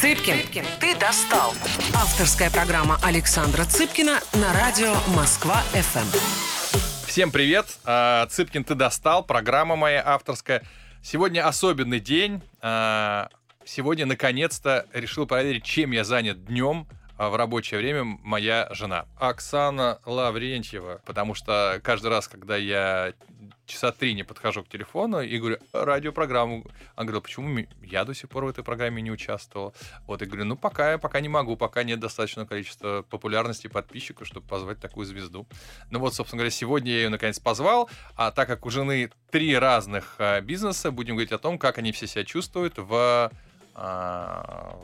Цыпкин, ты достал. Авторская программа Александра Цыпкина на радио Москва-ФМ. Всем привет. А, Цыпкин, ты достал. Программа моя авторская. Сегодня особенный день. А, сегодня, наконец-то, решил проверить, чем я занят днем а, в рабочее время моя жена. Оксана Лаврентьева. Потому что каждый раз, когда я часа три не подхожу к телефону и говорю, радиопрограмму. Она говорила, почему я до сих пор в этой программе не участвовал? Вот, я говорю, ну, пока, пока не могу, пока нет достаточного количества популярности подписчиков, чтобы позвать такую звезду. Ну вот, собственно говоря, сегодня я ее наконец позвал, а так как у жены три разных а, бизнеса, будем говорить о том, как они все себя чувствуют в а,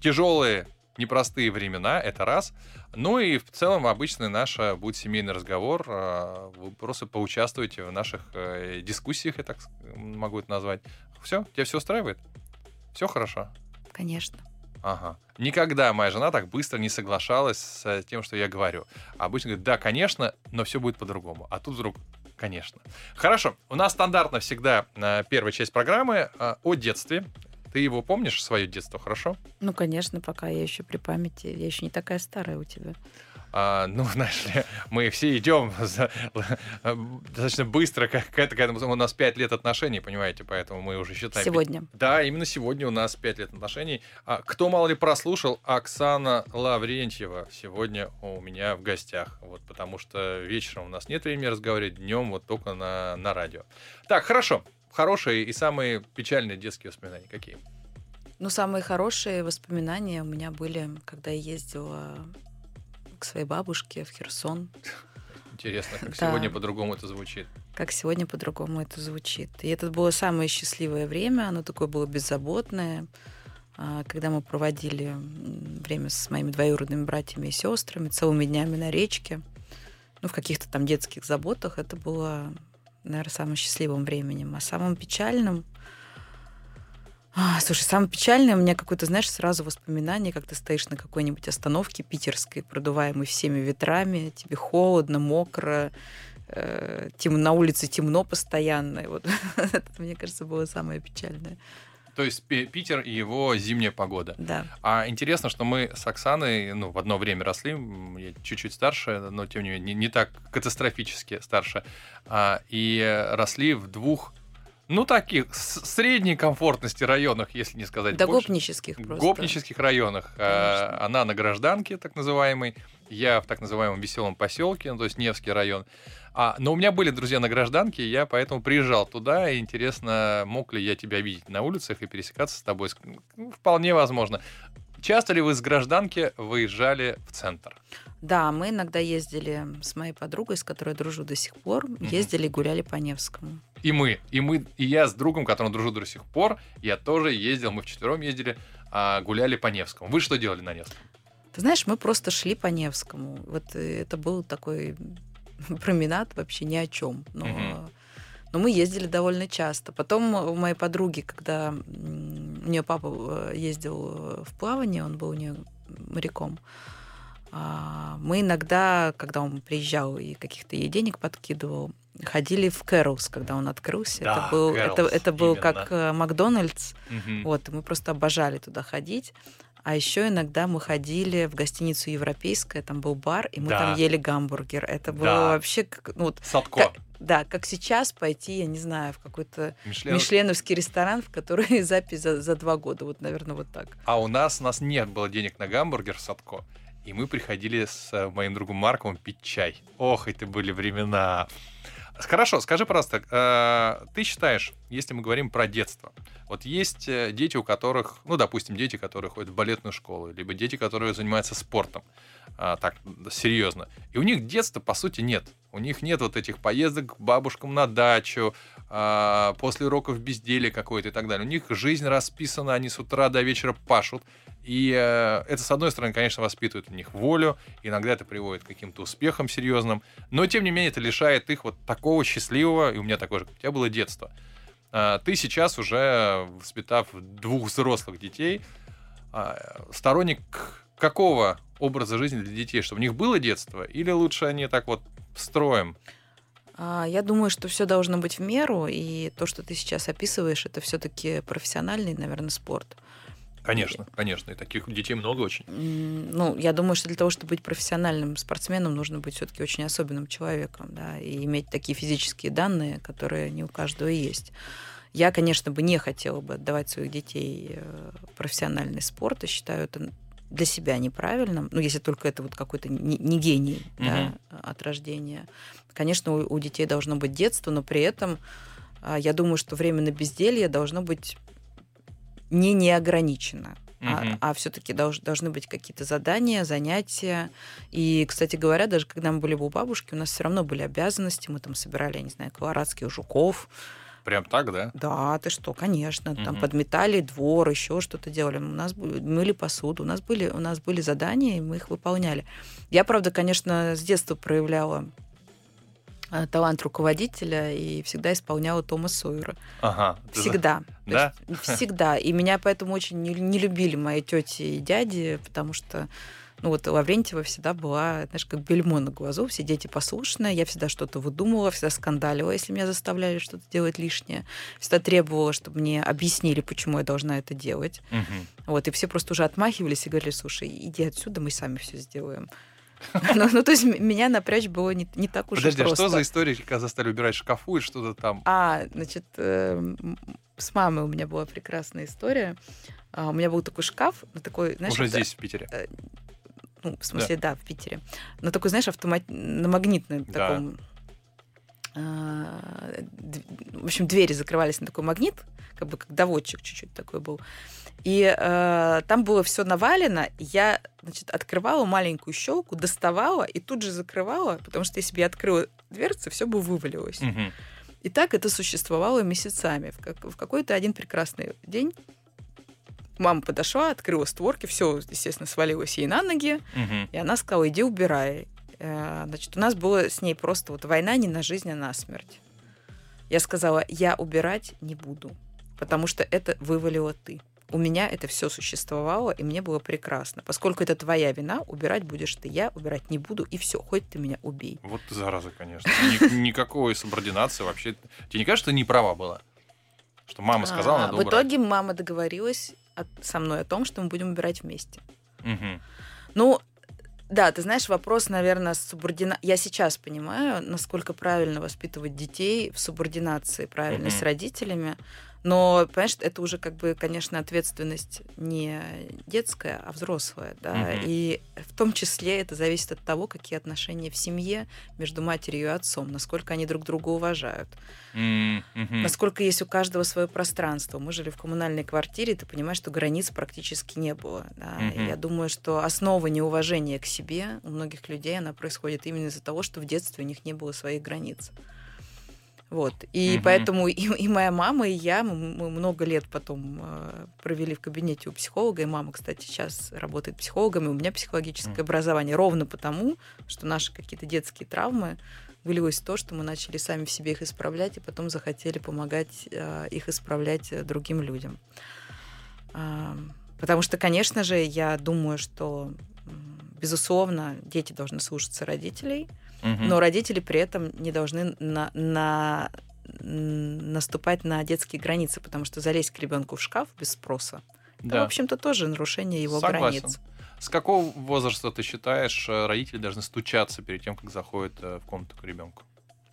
тяжелые непростые времена, это раз. Ну и в целом обычный наш э, будет семейный разговор. Э, вы просто поучаствуете в наших э, дискуссиях, я так могу это назвать. Все, тебя все устраивает? Все хорошо? Конечно. Ага. Никогда моя жена так быстро не соглашалась с тем, что я говорю. Обычно говорит, да, конечно, но все будет по-другому. А тут вдруг конечно. Хорошо, у нас стандартно всегда первая часть программы о детстве. Ты его помнишь, свое детство, хорошо? Ну, конечно, пока я еще при памяти. Я еще не такая старая у тебя. А, ну, знаешь ли, мы все идем достаточно быстро, как это, когда у нас 5 лет отношений, понимаете, поэтому мы уже считаем. Сегодня. Да, именно сегодня у нас 5 лет отношений. А, кто мало ли прослушал, Оксана Лаврентьева сегодня у меня в гостях. Вот, потому что вечером у нас нет времени разговаривать, днем вот только на, на радио. Так, хорошо хорошие и самые печальные детские воспоминания какие? Ну, самые хорошие воспоминания у меня были, когда я ездила к своей бабушке в Херсон. Интересно, как да. сегодня по-другому это звучит. Как сегодня по-другому это звучит. И это было самое счастливое время, оно такое было беззаботное, а, когда мы проводили время с моими двоюродными братьями и сестрами, целыми днями на речке, ну, в каких-то там детских заботах. Это было наверное, самым счастливым временем. А самым печальным... А, слушай, самое печальное у меня какое-то, знаешь, сразу воспоминание, как ты стоишь на какой-нибудь остановке питерской, продуваемой всеми ветрами, тебе холодно, мокро, э, тем, на улице темно постоянно. Вот это, мне кажется, было самое печальное. То есть Питер и его зимняя погода. Да. А интересно, что мы с Оксаной ну, в одно время росли, я чуть-чуть старше, но тем не менее не, не так катастрофически старше, а, и росли в двух ну, таких средней комфортности районах, если не сказать Да, больше. гопнических просто. Гопнических районах. А, она на гражданке, так называемой, я в так называемом веселом поселке, ну, то есть Невский район. А, но у меня были друзья на гражданке, я поэтому приезжал туда, и интересно, мог ли я тебя видеть на улицах и пересекаться с тобой? Ну, вполне возможно. Часто ли вы с гражданки выезжали в центр? Да, мы иногда ездили с моей подругой, с которой дружу до сих пор, ездили и гуляли по Невскому. И мы, и мы, и я с другом, которым дружу до сих пор, я тоже ездил, мы вчетвером ездили, а, гуляли по Невскому. Вы что делали на Невском? Ты знаешь, мы просто шли по Невскому. Вот э, это был такой променад вообще ни о чем. Но, угу. но мы ездили довольно часто. Потом у моей подруги, когда у нее папа э, ездил в плавание, он был у нее моряком, а, мы иногда, когда он приезжал и каких-то ей денег подкидывал, ходили в Кэрлс, когда он открылся. Да, это был, Кэрлс, это, это был именно. как э, Макдональдс. Угу. Вот, и мы просто обожали туда ходить. А еще иногда мы ходили в гостиницу Европейская, там был бар, и мы да. там ели гамбургер. Это было да. вообще как, ну, вот, Садко. Как, да, как сейчас пойти, я не знаю, в какой-то Мишлен... мишленовский ресторан, в который запись за, за два года. Вот, наверное, вот так. А у нас, у нас нет было денег на гамбургер в Садко. И мы приходили с э, моим другом Марком пить чай. Ох, это были времена. Хорошо, скажи, пожалуйста, э, ты считаешь, если мы говорим про детство, вот есть э, дети, у которых, ну, допустим, дети, которые ходят в балетную школу, либо дети, которые занимаются спортом, а, так, серьезно, и у них детства, по сути, нет. У них нет вот этих поездок к бабушкам на дачу, а, после уроков безделия какой-то и так далее. У них жизнь расписана, они с утра до вечера пашут. И э, это, с одной стороны, конечно, воспитывает у них волю, иногда это приводит к каким-то успехам серьезным, но, тем не менее, это лишает их вот такого счастливого, и у меня такое же, как у тебя было детство. А, ты сейчас уже, воспитав двух взрослых детей, а, сторонник какого образа жизни для детей, чтобы у них было детство, или лучше они так вот строим? А, я думаю, что все должно быть в меру, и то, что ты сейчас описываешь, это все-таки профессиональный, наверное, спорт. Конечно, конечно. И таких детей много очень. Ну, я думаю, что для того, чтобы быть профессиональным спортсменом, нужно быть все-таки очень особенным человеком, да, и иметь такие физические данные, которые не у каждого есть. Я, конечно, бы не хотела бы отдавать своих детей э, профессиональный спорт, и считаю это для себя неправильным, ну, если только это вот какой-то не, не гений угу. да, от рождения. Конечно, у, у детей должно быть детство, но при этом а, я думаю, что время на безделье должно быть не неограничено. Uh-huh. А, а все-таки долж, должны быть какие-то задания, занятия. И, кстати говоря, даже когда мы были у бабушки, у нас все равно были обязанности. Мы там собирали, я не знаю, колорадских жуков. Прям так, да? Да, ты что, конечно. Uh-huh. Там подметали двор, еще что-то делали. У нас мыли посуду. У нас были, у нас были задания, и мы их выполняли. Я, правда, конечно, с детства проявляла Э, талант руководителя и всегда исполняла Тома Сойера. Ага. Всегда. Да? Всегда. И меня поэтому очень не, не любили мои тети и дяди, потому что ну вот Лаврентьева всегда была, знаешь, как бельмо на глазу, все дети послушные, я всегда что-то выдумывала, всегда скандалила, если меня заставляли что-то делать лишнее, всегда требовала, чтобы мне объяснили, почему я должна это делать. Угу. Вот, и все просто уже отмахивались и говорили, слушай, иди отсюда, мы сами все сделаем. Ну, ну, то есть меня напрячь было не, не так уж Подожди, просто. а что за история, когда заставили убирать шкафу и что-то там? А, значит, э, с мамой у меня была прекрасная история. А, у меня был такой шкаф, такой, знаешь... Уже это, здесь, в Питере? Э, ну, в смысле, да, да в Питере. Но такой, знаешь, автомат... на магнитном да. таком... А, в общем, двери закрывались на такой магнит, как бы как доводчик чуть-чуть такой был. И э, там было все навалено. Я, значит, открывала маленькую щелку, доставала и тут же закрывала, потому что если бы я открыла дверцу, все бы вывалилось. Угу. И так это существовало месяцами. В, как, в какой-то один прекрасный день мама подошла, открыла створки, все, естественно, свалилось ей на ноги, угу. и она сказала, иди убирай. Э, значит, у нас была с ней просто вот война не на жизнь, а на смерть. Я сказала, я убирать не буду, потому что это вывалила ты у меня это все существовало, и мне было прекрасно. Поскольку это твоя вина, убирать будешь ты, я убирать не буду, и все, хоть ты меня убей. Вот ты зараза, конечно. Никакой субординации вообще. Тебе не кажется, что не права была? Что мама сказала, надо В итоге мама договорилась со мной о том, что мы будем убирать вместе. Ну, да, ты знаешь, вопрос, наверное, субордина... Я сейчас понимаю, насколько правильно воспитывать детей в субординации, правильно, mm-hmm. с родителями. Но, понимаешь, это уже как бы, конечно, ответственность не детская, а взрослая, да. Угу. И в том числе это зависит от того, какие отношения в семье между матерью и отцом, насколько они друг друга уважают, угу. насколько есть у каждого свое пространство. Мы жили в коммунальной квартире, ты понимаешь, что границ практически не было. Да? Угу. И я думаю, что основа неуважения к себе у многих людей она происходит именно из-за того, что в детстве у них не было своих границ. Вот. И угу. поэтому и, и моя мама, и я, мы, много лет потом э, провели в кабинете у психолога, и мама, кстати, сейчас работает психологом, и у меня психологическое угу. образование ровно потому, что наши какие-то детские травмы вылилось в то, что мы начали сами в себе их исправлять, и потом захотели помогать э, их исправлять э, другим людям. Э, потому что, конечно же, я думаю, что, безусловно, дети должны слушаться родителей, но родители при этом не должны на, на, наступать на детские границы, потому что залезть к ребенку в шкаф без спроса, да. это, в общем-то, тоже нарушение его Согласен. границ. С какого возраста ты считаешь, э, родители должны стучаться перед тем, как заходят э, в комнату к ребенку?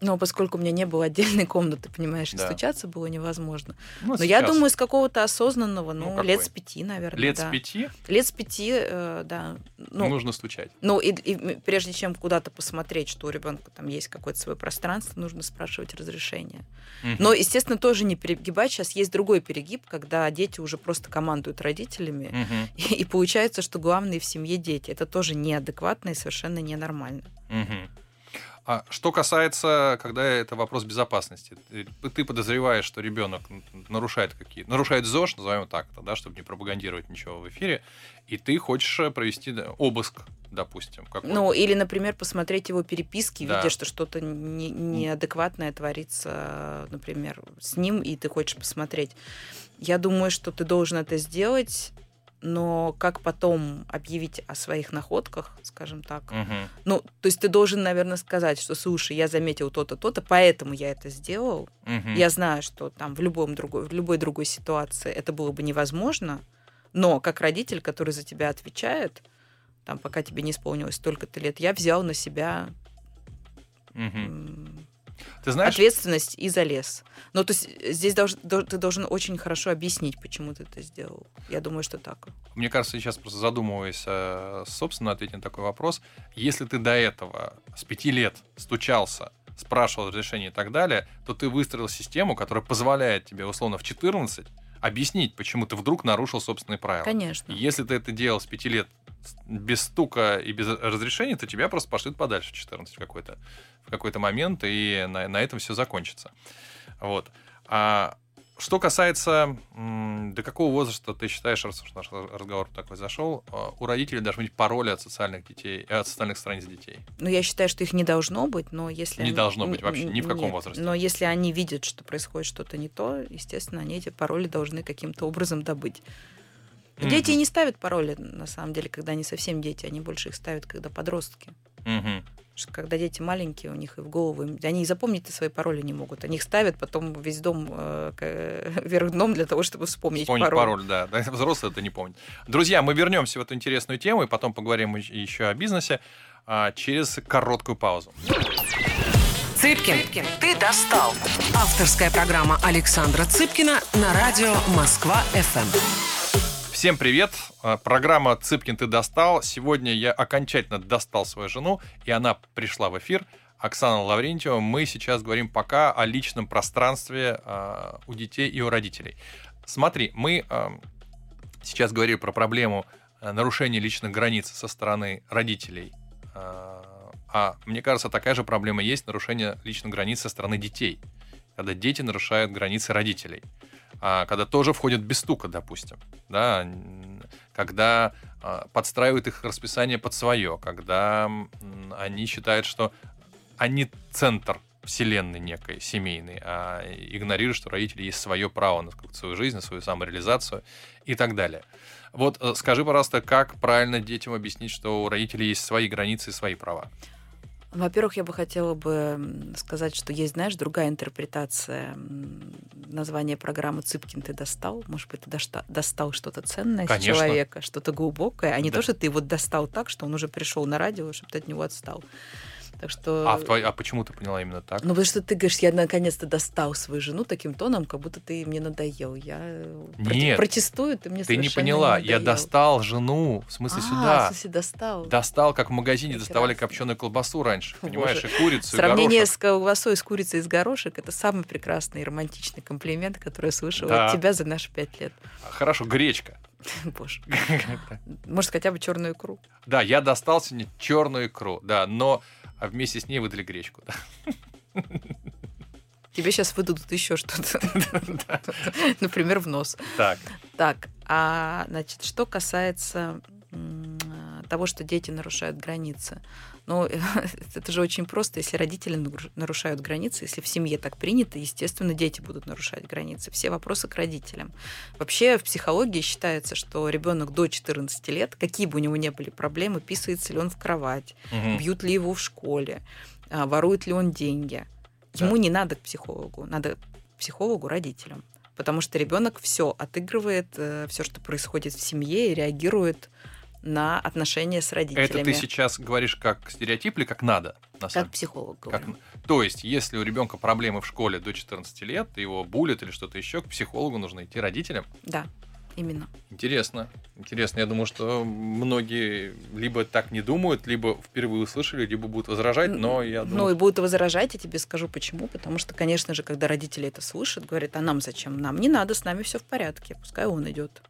Но поскольку у меня не было отдельной комнаты, понимаешь, да. стучаться было невозможно. Ну, Но я думаю, с какого-то осознанного, ну, ну лет с пяти, наверное. Лет да. с пяти? Лет с пяти, э, да. Ну, Нужно стучать. Ну, и, и прежде чем куда-то посмотреть, что у ребенка там есть какое-то свое пространство, нужно спрашивать разрешение. Угу. Но, естественно, тоже не перегибать. Сейчас есть другой перегиб, когда дети уже просто командуют родителями, угу. и, и получается, что главные в семье дети. Это тоже неадекватно и совершенно ненормально. Угу. А что касается, когда это вопрос безопасности, ты, ты подозреваешь, что ребенок нарушает какие нарушает ЗОЖ, назовем так, да, чтобы не пропагандировать ничего в эфире, и ты хочешь э, провести обыск, допустим. Ну, или, например, посмотреть его переписки, да. видя, что что-то не, неадекватное творится, например, с ним, и ты хочешь посмотреть. Я думаю, что ты должен это сделать но как потом объявить о своих находках, скажем так. Угу. Ну, то есть ты должен, наверное, сказать, что, слушай, я заметил то-то, то-то, поэтому я это сделал. Угу. Я знаю, что там в, любом другой, в любой другой ситуации это было бы невозможно, Но как родитель, который за тебя отвечает, там, пока тебе не исполнилось столько-то лет, я взял на себя Мгм. Ты знаешь, ответственность и залез. Ну, то есть э, здесь долж- дол- ты должен очень хорошо объяснить, почему ты это сделал. Я думаю, что так. мне кажется, сейчас просто задумываясь, э, собственно, ответить на такой вопрос. Если ты до этого с пяти лет стучался, спрашивал разрешение и так далее, то ты выстроил систему, которая позволяет тебе, условно, в 14 объяснить, почему ты вдруг нарушил собственные правила. Конечно. Если ты это делал с пяти лет с- без стука и без разрешения, то тебя просто пошлют подальше в 14 в какой-то, в какой-то момент, и на, на этом все закончится. Вот. А что касается, до какого возраста ты считаешь, раз уж наш разговор такой зашел, а, у родителей должны быть пароли от социальных детей, э, от социальных страниц детей? Ну, я считаю, что их не должно быть, но если... Не они- должно быть вообще, ни в каком нет. возрасте. Но если они видят, что происходит что-то не то, естественно, они эти пароли должны каким-то образом добыть. Дети Мгм. не ставят пароли, на самом деле, когда они совсем дети, они больше их ставят, когда подростки. Мгм. Что когда дети маленькие, у них и в голову, они и запомнить свои пароли не могут. Они их ставят потом весь дом э, вверх дном для того, чтобы вспомнить, Вспомнить пароль. пароль, да. Взрослые это не помнят. Друзья, мы вернемся в эту интересную тему и потом поговорим ещ- еще о бизнесе а, через короткую паузу. Цыпкин, ты достал. Авторская программа Александра Цыпкина на радио Москва-ФМ. Всем привет! А, Программа «Цыпкин, ты достал». Сегодня я окончательно достал свою жену, и она пришла в эфир. Оксана Лаврентьева. Мы сейчас говорим пока о личном пространстве а, у детей и у родителей. Смотри, мы а, сейчас говорили про проблему нарушения личных границ со стороны родителей. А мне кажется, такая же проблема есть нарушение личных границ со стороны детей. Когда дети нарушают границы родителей. А, когда тоже входят без стука, допустим. Да, когда а, подстраивают их расписание под свое, когда они считают, что они центр вселенной некой, семейной, а игнорируют, что у родителей есть свое право на свою жизнь, на свою самореализацию и так далее. Вот э, скажи, пожалуйста, как правильно детям объяснить, что у родителей есть свои границы и свои права? Во-первых, я бы хотела бы сказать, что есть, знаешь, другая интерпретация названия программы «Цыпкин ты достал». Может быть, ты дошта- достал что-то ценное Конечно. с человека, что-то глубокое, а не Да. то, что ты его достал так, что он уже пришел на радио, чтобы ты от него отстал. Так что... А, в твой- а почему ты поняла именно так? Ну, потому что ты говоришь, я наконец-то достал свою жену таким тоном, как будто ты мне надоел. Я Нет. протестую, ты мне Ты не поняла, я надоел. достал жену, в смысле А, сюда. в смысле достал. Достал, как в магазине доставали Прекрасно. копченую колбасу раньше, Боже. понимаешь, и курицу, и Сравнение горошек. с колбасой с курицей из горошек это самый прекрасный и романтичный комплимент, который я слышала Да. от тебя за наши пять лет. Хорошо, гречка. Боже. Может, хотя бы черную икру. Да, я достал сегодня черную икру, да, но а вместе с ней выдали гречку. да. Тебе сейчас выдадут еще что-то. Например, в нос. Так, Так, а значит, что касается м, того, что дети нарушают границы. Ну, это же очень просто. Если родители наруш- нарушают границы, если в семье так принято, естественно, дети будут нарушать границы. Все вопросы к родителям. Вообще в психологии считается, что ребенок до 14 лет, какие бы у него ни были проблемы, писается ли он в кровать, мгм. бьют ли его в школе, а, ворует ли он деньги. Да. Ему не надо к психологу, надо к психологу родителям. Потому что ребенок все отыгрывает, все, что происходит в семье, и реагирует на отношения с родителями. это ты сейчас говоришь как стереотип или как надо? На самом Как психолог Как- говорю. То есть, если у ребенка проблемы в школе до 14 лет, его булят или что-то еще, к психологу нужно идти родителям. Да, именно. Интересно. Интересно. Я думаю, что многие либо так не думают, либо впервые услышали, либо будут возражать, но я Ну думаю... и будут возражать, я тебе скажу почему. Потому что, конечно же, когда родители это слышат, говорят, а нам зачем? Нам не надо, с нами все в порядке, пускай он идет.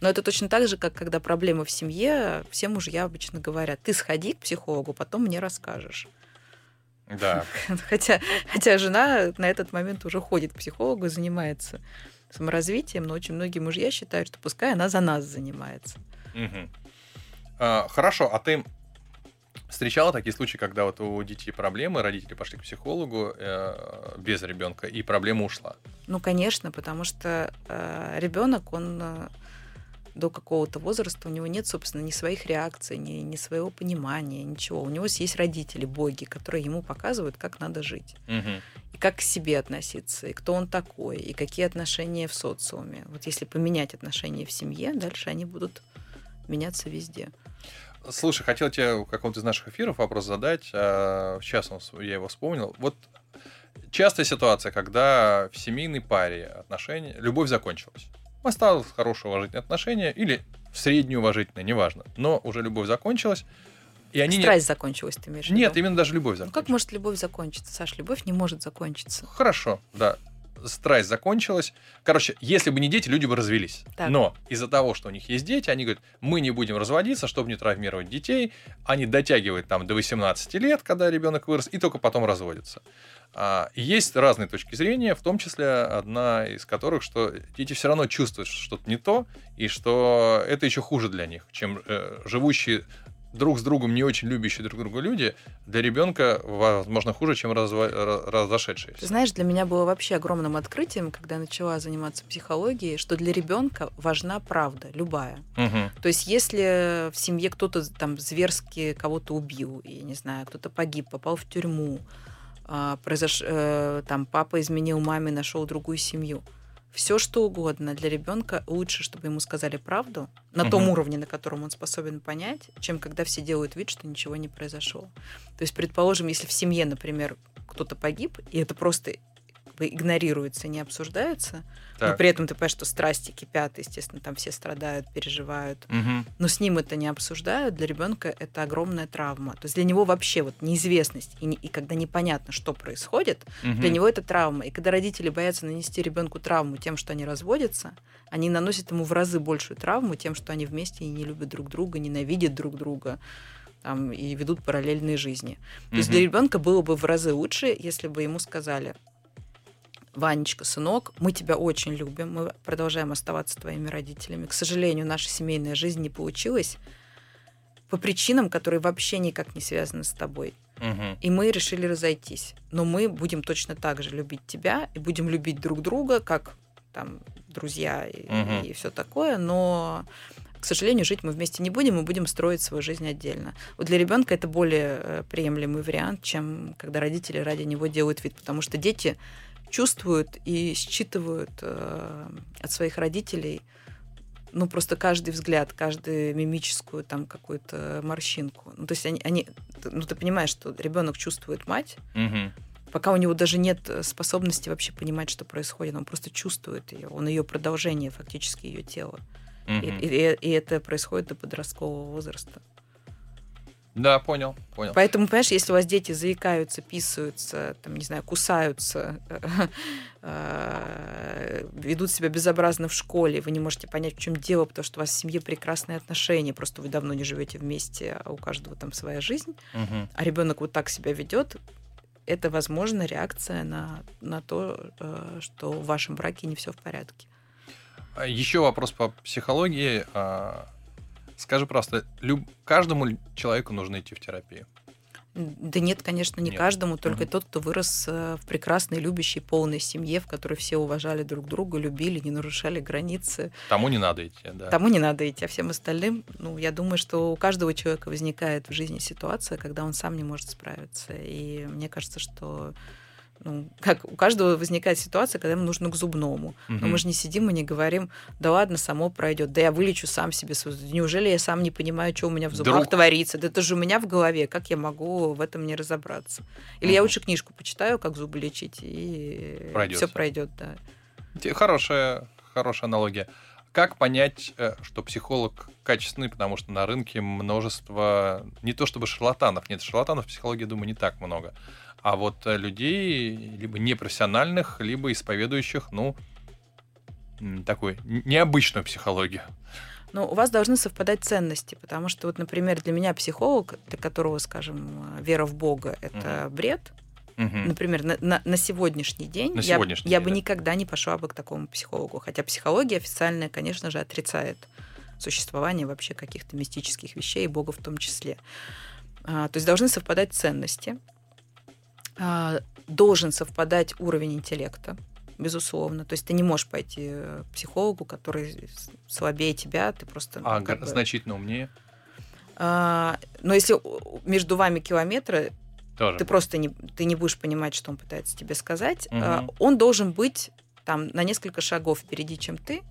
Но это точно так же, как когда проблемы в семье, все мужья обычно говорят, ты сходи к психологу, потом мне расскажешь. Да. Хотя, хотя жена на этот момент уже ходит к психологу и занимается саморазвитием, но очень многие мужья считают, что пускай она за нас занимается. Мгм. А, Хорошо, а ты встречала такие случаи, когда вот у детей проблемы, родители пошли к психологу э, без ребенка, и проблема ушла? Ну, конечно, потому что ребенок, он э, до какого-то возраста у него нет, собственно, ни своих реакций, ни, ни своего понимания, ничего. У него есть родители, боги, которые ему показывают, как надо жить. Мгм. И как к себе относиться, и кто он такой, и какие отношения в социуме. Вот если поменять отношения в семье, дальше они будут меняться везде. Слушай, хотел тебе в каком-то из наших эфиров вопрос задать. а, Сейчас я его вспомнил. Вот частая ситуация, когда в семейной паре отношения, любовь закончилась. Осталось хорошее уважительное отношение или среднее уважительное, неважно. Но уже любовь закончилась. И они не- Страсть закончилась, ты имеешь в Нет, виду? именно даже любовь Ну закончилась. как может любовь закончиться, Саш? Любовь не может закончиться. Хорошо, да. Страсть закончилась. Короче, если бы не дети, люди бы развелись. Так. Но из-за того, что у них есть дети, они говорят, мы не будем разводиться, чтобы не травмировать детей. Они дотягивают там до 18 лет, когда ребенок вырос, и только потом разводятся. А, есть разные точки зрения, в том числе одна из которых, что дети все равно чувствуют, что что-то не то, и что это еще хуже для них, чем э, живущие друг с другом не очень любящие друг друга люди, для ребенка, возможно, хуже, чем разва- ра- разошедшиеся. Знаешь, для меня было вообще огромным открытием, когда я начала заниматься психологией, что для ребенка важна правда, любая. Мгм. То есть, если в семье кто-то там зверски кого-то убил, и не знаю, кто-то погиб, попал в тюрьму, а, произош... э, там папа изменил маме, нашел другую семью. Все что угодно для ребенка лучше, чтобы ему сказали правду на том уровне, на котором он способен понять, чем когда все делают вид, что ничего не произошло. То есть, предположим, если в семье, например, кто-то погиб, и это просто как бы игнорируется, не обсуждается, но Так. при этом ты понимаешь, что страсти кипят, естественно, там все страдают, переживают, Мгм. но с ним это не обсуждают, для ребенка это огромная травма. То есть для него вообще вот неизвестность, и, не- и когда непонятно, что происходит, Мгм. для него это травма. И когда родители боятся нанести ребенку травму тем, что они разводятся, они наносят ему в разы большую травму тем, что они вместе и не любят друг друга, ненавидят друг друга там, и ведут параллельные жизни. То есть Мгм. для ребенка было бы в разы лучше, если бы ему сказали, Ванечка, сынок, мы тебя очень любим, мы продолжаем оставаться твоими родителями. К сожалению, наша семейная жизнь не получилась по причинам, которые вообще никак не связаны с тобой. Мгм. И мы решили разойтись. Но мы будем точно так же любить тебя и будем любить друг друга, как там друзья и, Мгм. все такое, но к сожалению, жить мы вместе не будем, мы будем строить свою жизнь отдельно. Вот для ребенка это более э, приемлемый вариант, чем когда родители ради него делают вид, потому что дети чувствуют и считывают э, от своих родителей ну, просто каждый взгляд, каждую мимическую там какую-то морщинку. Ну, то есть они, они ну, ты понимаешь, что ребенок чувствует мать, Мгм. пока у него даже нет э, способности вообще понимать, что происходит, он просто чувствует ее, он ее продолжение фактически ее тела. И, Мгм. и- и это происходит до подросткового возраста. Да, понял, понял. Поэтому, понимаешь, если у вас дети заикаются, писаются, там, не знаю, кусаются, э, ведут себя безобразно в школе, вы не можете понять, в чем дело, потому что у вас в семье прекрасные отношения, просто вы давно не живете вместе, а у каждого там своя жизнь, а ребенок вот так себя ведет, это, возможно, реакция на, на то, э, что в вашем браке не все в порядке. А Еще вопрос по психологии. Скажи просто, люб- каждому человеку нужно идти в терапию? Да нет, конечно, не Нет. каждому, только Мгм. тот, кто вырос э, в прекрасной, любящей, полной семье, в которой все уважали друг друга, любили, не нарушали границы. Тому не надо идти, да. Тому не надо идти, а всем остальным, ну, я думаю, что у каждого человека возникает в жизни ситуация, когда он сам не может справиться. И мне кажется, что ну, как у каждого возникает ситуация, когда ему нужно к зубному. Но Мгм. мы же не сидим и не говорим, да ладно, само пройдет, да я вылечу сам себе. Неужели я сам не понимаю, что у меня в зубах Друг. творится? Да это же у меня в голове, как я могу в этом не разобраться? Или я Мгм. лучше книжку почитаю, как зубы лечить, и все пройдет, да. Хорошая, хорошая аналогия. Как понять, э, что психолог качественный, потому что на рынке множество, не то чтобы шарлатанов, нет, шарлатанов в психологии, думаю, не так много, а вот э, людей либо непрофессиональных, либо исповедующих, ну, такую необычную психологию. Но у вас должны совпадать ценности, потому что вот, например, для меня психолог, для которого, скажем, вера в Бога это бред, Мгм. например, на, на- на сегодняшний день, На я, сегодняшний я день, бы да. никогда не пошла бы к такому психологу. Хотя психология официальная, конечно же, отрицает существование вообще каких-то мистических вещей, и Бога в том числе. А, то есть должны совпадать ценности, А, должен совпадать уровень интеллекта. безусловно. То есть ты не можешь пойти к психологу, который слабее тебя, ты просто... Ну, а бы... значительно умнее? А, но если между вами километры, Тоже. ты просто не, ты не будешь понимать, что он пытается тебе сказать. Угу. Он должен быть там на несколько шагов впереди, чем ты,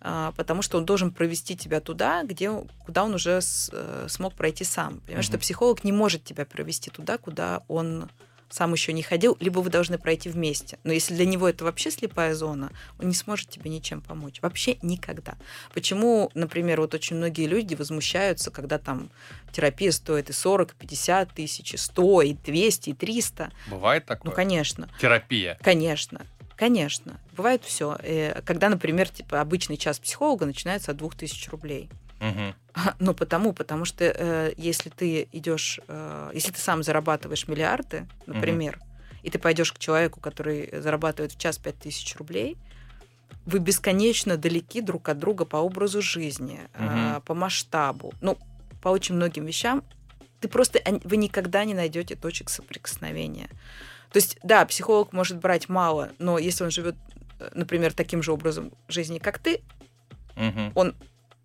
а, потому что он должен провести тебя туда, где, куда он уже с, э, смог пройти сам. Понимаешь, угу. что психолог не может тебя провести туда, куда он сам еще не ходил, либо вы должны пройти вместе. Но если для него это вообще слепая зона, он не сможет тебе ничем помочь. Вообще никогда. Почему, например, вот очень многие люди возмущаются, когда там терапия стоит и 40, и 50 тысяч, и 100, и 200, и 300. Бывает такое? Ну, конечно. Терапия? Конечно. Конечно, бывает все. Э, когда, например, типа обычный час психолога начинается от 2000 рублей. Угу. Ну, потому, потому что э, если ты идешь, э, если ты сам зарабатываешь миллиарды, например, угу. и ты пойдешь к человеку, который зарабатывает в час 5000 рублей, вы бесконечно далеки друг от друга по образу жизни, угу. э, по масштабу, ну, по очень многим вещам. Ты просто, вы никогда не найдете точек соприкосновения. То есть, да, психолог может брать мало, но если он живет, э, например, таким же образом жизни, как ты, угу. он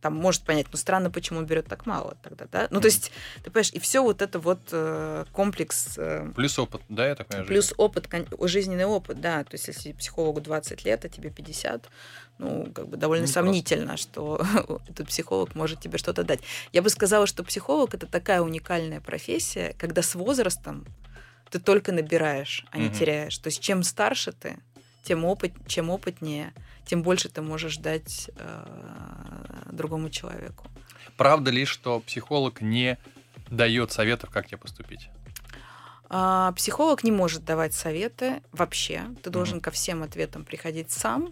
там может понять, ну странно, почему он берет так мало тогда, да? Ну, mm-hmm. то есть, ты понимаешь, и все вот это вот э, комплекс... Э, плюс опыт, да, я так понимаю? Плюс опыт, жизненный опыт, да. То есть, если психологу 20 лет, а тебе 50, ну, как бы довольно ну, сомнительно, просто. что этот психолог может тебе что-то дать. Я бы сказала, что психолог — это такая уникальная профессия, когда с возрастом ты только набираешь, а mm-hmm. не теряешь. То есть, чем старше ты, тем опыт, чем опытнее, тем больше ты можешь дать э, другому человеку. Правда ли, что психолог не дает советов, как тебе поступить? А, психолог не может давать советы вообще. Ты должен mm-hmm. ко всем ответам приходить сам.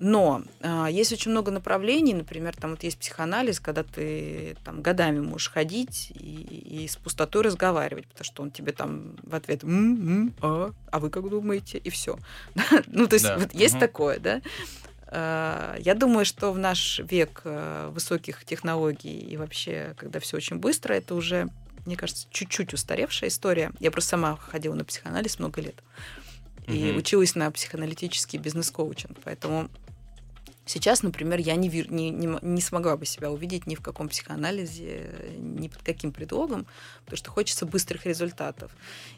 Но э, есть очень много направлений, например, там вот есть психоанализ, когда ты там годами можешь ходить и, и с пустотой разговаривать, потому что он тебе там в ответ м-м, а, а вы как думаете и все. ну то есть да. вот есть угу. такое, да. Э, я думаю, что в наш век э, высоких технологий и вообще, когда все очень быстро, это уже, мне кажется, чуть-чуть устаревшая история. Я просто сама ходила на психоанализ много лет и угу. училась на психоаналитический бизнес-коучинг, поэтому Сейчас, например, я не, не, не, не смогла бы себя увидеть ни в каком психоанализе, ни под каким предлогом, потому что хочется быстрых результатов.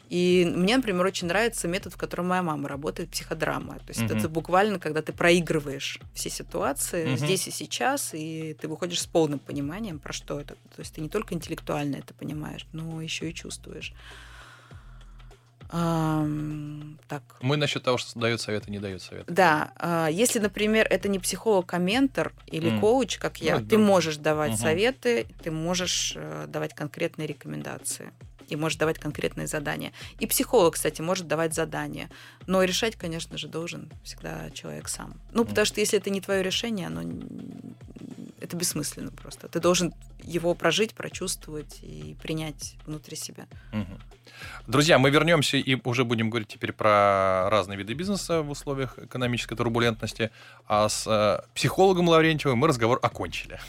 И мне, например, очень нравится метод, в котором моя мама работает, психодрама. То есть mm-hmm. это буквально, когда ты проигрываешь все ситуации mm-hmm. здесь и сейчас, и ты выходишь с полным пониманием, про что это. То есть ты не только интеллектуально это понимаешь, но еще и чувствуешь. Так. Мы насчет того, что дает советы, не дает советы. Да. Э, если, например, это не психолог, а ментор или mm. коуч, как я, ну, ты да. можешь давать угу. советы, ты можешь э, давать конкретные рекомендации и можешь давать конкретные задания. И психолог, кстати, может давать задания. Но решать, конечно же, должен всегда человек сам. Ну, потому что если это не твое решение, оно это бессмысленно просто. Ты должен его прожить, прочувствовать и принять внутри себя. Угу. Друзья, мы вернемся и уже будем говорить теперь про разные виды бизнеса в условиях экономической турбулентности. А с э, психологом Лаврентьевым мы разговор окончили.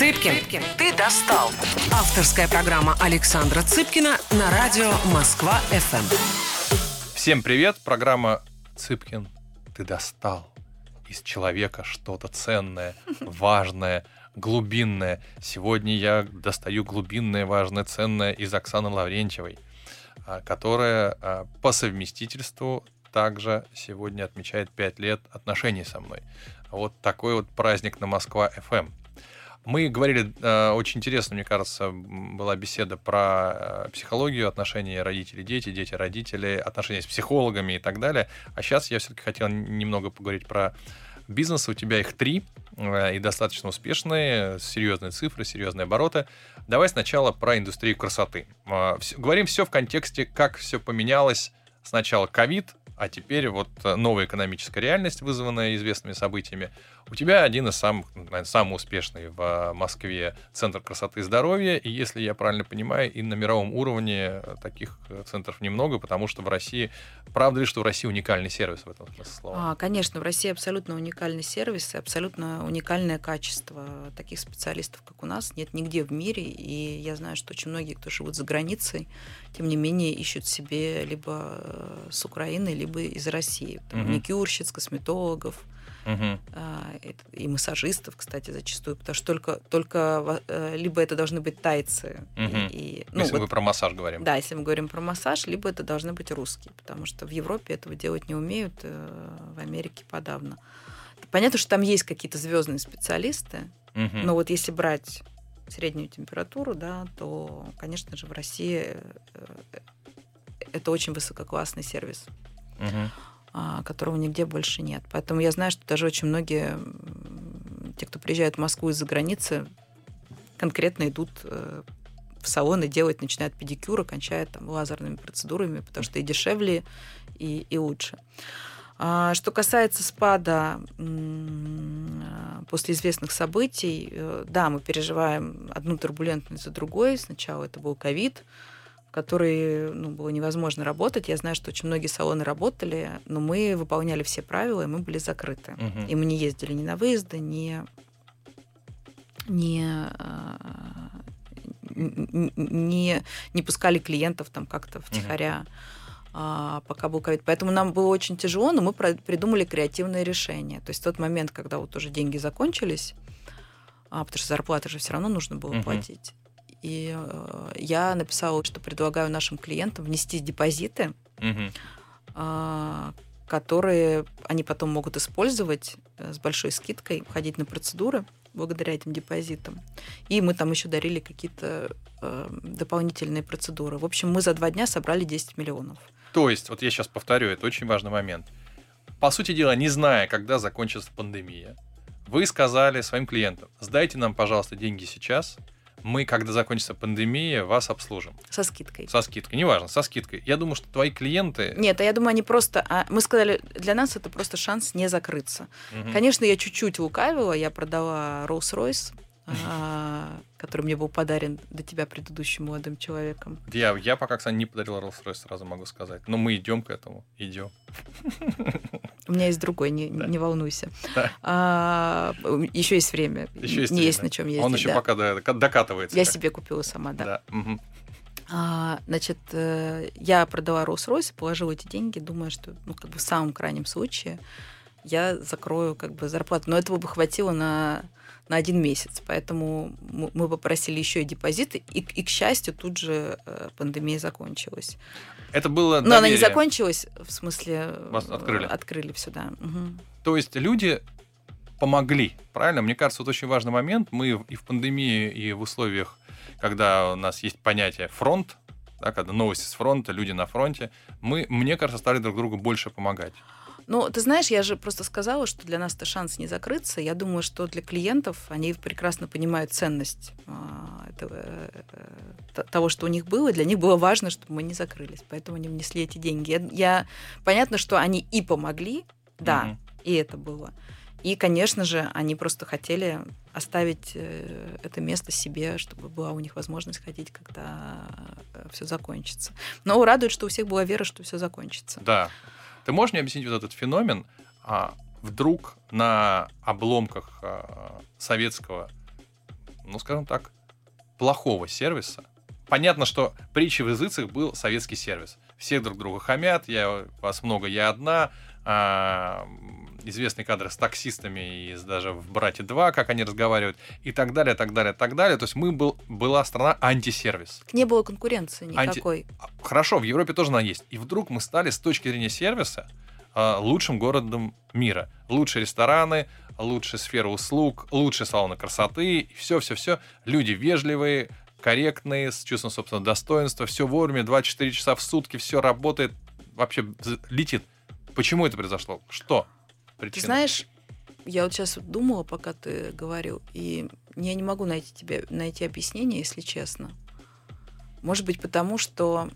Цыпкин, Цыпкин, ты достал. Авторская программа Александра Цыпкина на радио Москва-ФМ. Всем привет, программа Цыпкин, ты достал из человека что-то ценное, важное, глубинное. Сегодня я достаю глубинное, важное, ценное из Оксаны Лаврентьевой, а, которая а, по совместительству также сегодня отмечает 5 лет отношений со мной. Вот такой вот праздник на Москва-ФМ. Мы говорили, э, очень интересно, мне кажется, была беседа про психологию, отношения родители-дети, дети-родители, отношения с психологами и так далее. А сейчас я все-таки хотел немного поговорить про бизнес. У тебя их три, и достаточно успешные, серьезные цифры, серьезные обороты. Давай сначала про индустрию красоты. Говорим все в контексте, как все поменялось. Сначала ковид, а теперь вот новая экономическая реальность, вызванная известными событиями. У тебя один из самых, наверное, самый успешный в э, Москве центр красоты и здоровья, и если я правильно понимаю, и на мировом уровне э, таких э, центров немного, потому что в России, правда ли, что в России уникальный сервис в этом смысле слова? А, конечно, в России абсолютно уникальный сервис абсолютно уникальное качество. Таких специалистов, как у нас, нет нигде в мире, и я знаю, что очень многие, кто живут за границей, тем не менее ищут себе либо с Украины, либо либо из России. Там, Мгм. Маникюрщиц, косметологов это- и массажистов, кстати, зачастую, потому что только, только э, либо это должны быть тайцы, и- Мгм. и, ну, Если вот мы про массаж говорим. да, если мы говорим про массаж, либо это должны быть русские, потому что в Европе этого делать не умеют, э, в Америке подавно. Понятно, что там есть какие-то звездные специалисты, Мгм. но вот если брать среднюю температуру, да, то, конечно же, в России э, это очень высококлассный сервис, А, которого нигде больше нет. Поэтому я знаю, что даже очень многие, те, кто приезжают в Москву из-за границы, конкретно идут э, в салоны делать, начинают педикюры, кончая там лазерными процедурами, потому что и дешевле, и, и лучше. А, Что касается спада после известных событий, э, да, мы переживаем одну турбулентность за другой. Сначала это был ковид, в который ну, было невозможно работать. Я знаю, что очень многие салоны работали, но мы выполняли все правила, и мы были закрыты. Мгм. И мы не ездили ни на выезды, ни, не, а, н- н- не, не пускали клиентов там как-то втихаря, а, пока был ковид. Поэтому нам было очень тяжело, но мы придумали креативное решение. То есть тот момент, когда вот уже деньги закончились, а, потому что зарплаты же все равно нужно было Мгм. платить. И э, я написала, что предлагаю нашим клиентам внести депозиты, а, которые они потом могут использовать э, с большой скидкой, ходить на процедуры благодаря этим депозитам. И мы там еще дарили какие-то э, дополнительные процедуры. В общем, мы за два дня собрали 10 миллионов. То есть, вот я сейчас повторю, это очень важный момент. По сути дела, не зная, когда закончится пандемия, вы сказали своим клиентам, сдайте нам, пожалуйста, деньги сейчас, мы, когда закончится пандемия, вас обслужим. Со скидкой. Со скидкой, неважно, со скидкой. Я думаю, что твои клиенты... Нет, а я думаю, они просто... а, мы сказали, для нас это просто шанс не закрыться. Мгм. Конечно, я чуть-чуть лукавила. Я продала Rolls-Royce, который мне был подарен до тебя предыдущим молодым человеком. Я, я пока, кстати, не подарил Rolls-Royce, сразу могу сказать. Но мы идем к этому, идем. У меня есть другой, не, Да. не волнуйся. Да. А, еще есть время. Еще есть не время. есть на чем ездить. Он еще да. пока до- докатывается. Я как- себе купила сама, да. Да. мгм. А, значит, э, я продала Rolls-Royce, положила эти деньги, думая, что, ну, как бы в самом крайнем случае я закрою как бы зарплату. Но этого бы хватило на, на один месяц. Поэтому мы попросили еще и депозиты. И, и, к счастью, тут же э, пандемия закончилась. Это было Но она не закончилась, в смысле... Вас э, открыли. Открыли все, да. Мгм. То есть люди помогли, правильно? Мне кажется, вот очень важный момент. Мы и в пандемии, и в условиях, когда у нас есть понятие фронт, да, когда новости с фронта, люди на фронте, мы, мне кажется, стали друг другу больше помогать. Ну, ты знаешь, я же просто сказала, что для нас это шанс не закрыться. Я думаю, что для клиентов они прекрасно понимают ценность а, этого, э, того, что у них было. Для них было важно, чтобы мы не закрылись. Поэтому они внесли эти деньги. Я, я- понятно, что они и помогли, да, Мгм. и это было. И, конечно же, они просто хотели оставить э, это место себе, чтобы была у них возможность ходить, когда все закончится. Но радует, что у всех была вера, что все закончится. Да. Ты можешь мне объяснить вот этот феномен? А, вдруг на обломках а, советского, ну, скажем так, плохого сервиса, понятно, что притчей в языцах был советский сервис. Все друг друга хамят, я, вас много, я одна. А, известные кадры с таксистами и с- даже в «Брате 2», как они разговаривают, и так далее, так далее, так далее. То есть мы был, была страна антисервис. Не было конкуренции Анти- никакой. Хорошо, в Европе тоже она есть. И вдруг мы стали с точки зрения сервиса а, лучшим городом мира. Лучшие рестораны, лучшая сфера услуг, лучшие салоны красоты, все-все-все. Люди вежливые, корректные, с чувством собственного достоинства, все вовремя, 24 часа в сутки, все работает, вообще летит. Почему это произошло? Что? Ты Причина? знаешь, я вот сейчас думала, пока ты говорил, и я не могу найти тебе найти объяснение, если честно. Может быть, потому что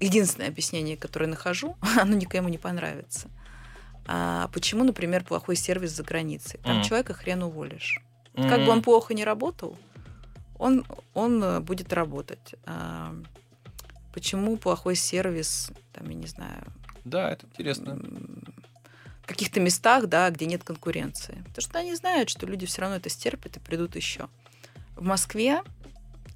единственное объяснение, которое нахожу, оно никому не понравится. А почему, например, плохой сервис за границей? Там Мгм. человека хрен уволишь. Как бы он плохо не работал, он, он э, будет работать. А почему плохой сервис, там, я не знаю, Да, это интересно. Каких-то местах, да, где нет конкуренции. Потому что они знают, что люди все равно это стерпят и придут еще. В Москве